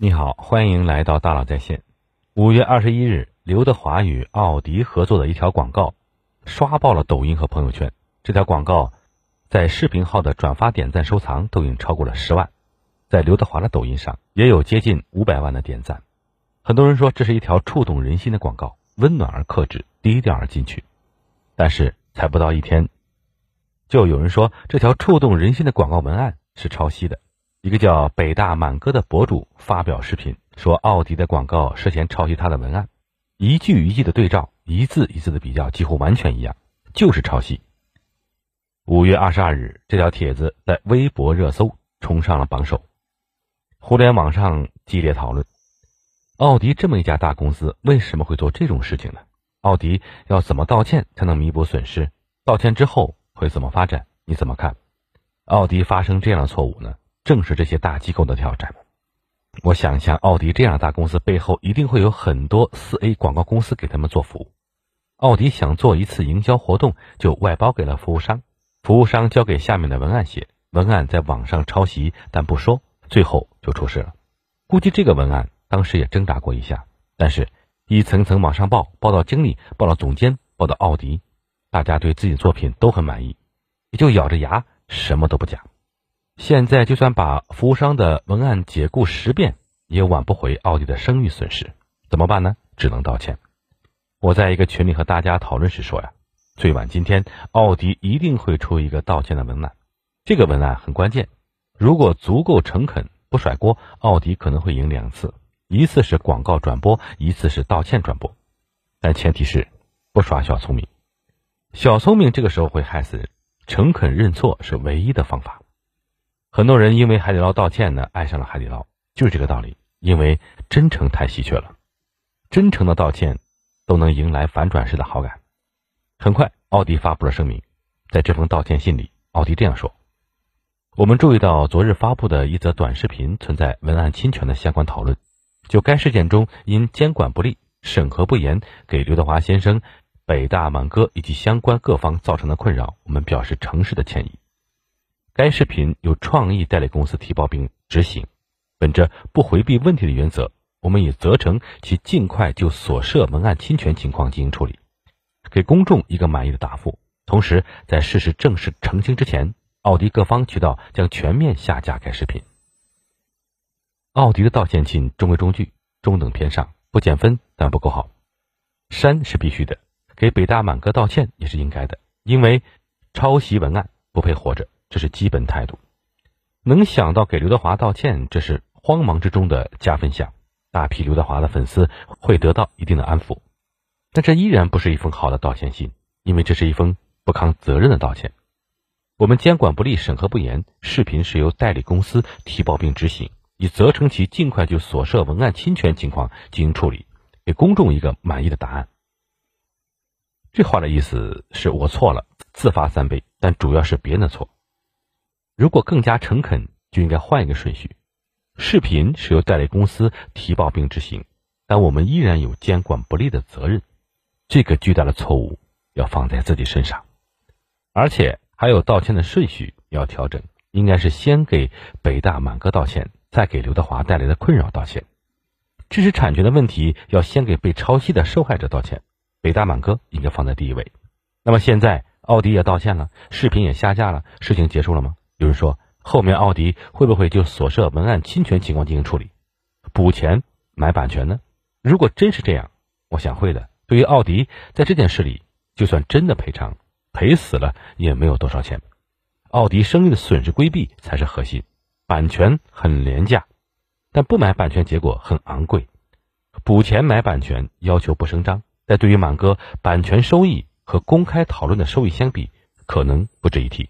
你好，欢迎来到大佬在线。五月二十一日，刘德华与奥迪合作的一条广告刷爆了抖音和朋友圈。这条广告在视频号的转发、点赞、收藏都已经超过了十万，在刘德华的抖音上也有接近五百万的点赞。很多人说这是一条触动人心的广告，温暖而克制，低调而进取。但是才不到一天，就有人说这条触动人心的广告文案是抄袭的。一个叫北大满哥的博主发表视频，说奥迪的广告涉嫌抄袭他的文案，一句一句的对照，一字一字的比较，几乎完全一样，就是抄袭。五月二十二日，这条帖子在微博热搜冲上了榜首，互联网上激烈讨论：奥迪这么一家大公司，为什么会做这种事情呢？奥迪要怎么道歉才能弥补损失？道歉之后会怎么发展？你怎么看？奥迪发生这样的错误呢？正是这些大机构的挑战。我想象奥迪这样的大公司背后一定会有很多四 A 广告公司给他们做服务。奥迪想做一次营销活动，就外包给了服务商，服务商交给下面的文案写，文案在网上抄袭，但不说，最后就出事了。估计这个文案当时也挣扎过一下，但是一层层往上报，报到经理，报到总监，报到奥迪，大家对自己的作品都很满意，也就咬着牙什么都不讲。现在就算把服务商的文案解雇十遍，也挽不回奥迪的声誉损失，怎么办呢？只能道歉。我在一个群里和大家讨论时说呀，最晚今天，奥迪一定会出一个道歉的文案。这个文案很关键，如果足够诚恳，不甩锅，奥迪可能会赢两次，一次是广告转播，一次是道歉转播。但前提是不耍小聪明，小聪明这个时候会害死人，诚恳认错是唯一的方法。很多人因为海底捞道歉呢，爱上了海底捞，就是这个道理。因为真诚太稀缺了，真诚的道歉都能迎来反转式的好感。很快，奥迪发布了声明，在这封道歉信里，奥迪这样说：“我们注意到昨日发布的一则短视频存在文案侵权的相关讨论，就该事件中因监管不力、审核不严，给刘德华先生、北大满哥以及相关各方造成的困扰，我们表示诚挚的歉意。”该视频由创意代理公司提报并执行，本着不回避问题的原则，我们已责成其尽快就所涉文案侵权情况进行处理，给公众一个满意的答复。同时，在事实正式澄清之前，奥迪各方渠道将全面下架该视频。奥迪的道歉信中规中矩，中等偏上，不减分但不够好。删是必须的，给北大满哥道歉也是应该的，因为抄袭文案不配活着。这是基本态度，能想到给刘德华道歉，这是慌忙之中的加分项。大批刘德华的粉丝会得到一定的安抚，但这依然不是一封好的道歉信，因为这是一封不扛责任的道歉。我们监管不力、审核不严，视频是由代理公司提报并执行，已责成其尽快就所涉文案侵权情况进行处理，给公众一个满意的答案。这话的意思是我错了，自罚三杯，但主要是别人的错。如果更加诚恳，就应该换一个顺序。视频是由代理公司提报并执行，但我们依然有监管不力的责任。这个巨大的错误要放在自己身上，而且还有道歉的顺序要调整，应该是先给北大满哥道歉，再给刘德华带来的困扰道歉。知识产权的问题要先给被抄袭的受害者道歉，北大满哥应该放在第一位。那么现在奥迪也道歉了，视频也下架了，事情结束了吗？有人说，后面奥迪会不会就所涉文案侵权情况进行处理，补钱买版权呢？如果真是这样，我想会的。对于奥迪，在这件事里，就算真的赔偿，赔死了也没有多少钱。奥迪生意的损失规避才是核心。版权很廉价，但不买版权结果很昂贵。补钱买版权要求不声张，但对于满哥，版权收益和公开讨论的收益相比，可能不值一提。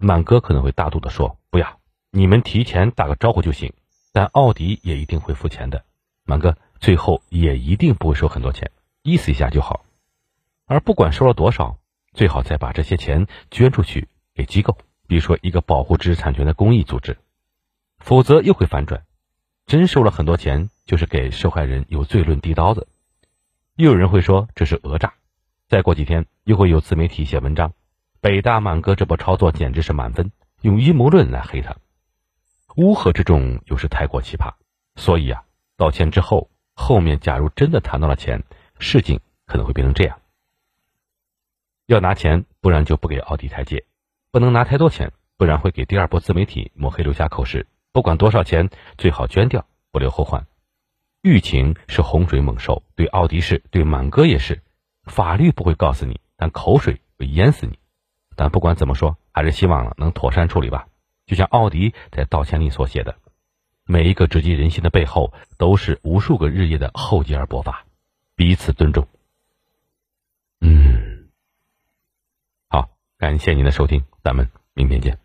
满哥可能会大度的说：“不要，你们提前打个招呼就行。”但奥迪也一定会付钱的。满哥最后也一定不会收很多钱，意思一下就好。而不管收了多少，最好再把这些钱捐出去给机构，比如说一个保护知识产权的公益组织。否则又会反转，真收了很多钱，就是给受害人有罪论递刀子。又有人会说这是讹诈。再过几天，又会有自媒体写文章。北大满哥这波操作简直是满分，用阴谋论来黑他，乌合之众有时太过奇葩，所以啊，道歉之后，后面假如真的谈到了钱，事情可能会变成这样：要拿钱，不然就不给奥迪台阶；不能拿太多钱，不然会给第二波自媒体抹黑留下口实。不管多少钱，最好捐掉，不留后患。欲情是洪水猛兽，对奥迪是，对满哥也是。法律不会告诉你，但口水会淹死你。但不管怎么说，还是希望能妥善处理吧。就像奥迪在道歉里所写的。每一个直击人心的背后，都是无数个日夜的厚积而薄发，彼此尊重。嗯，好，感谢您的收听，咱们明天见。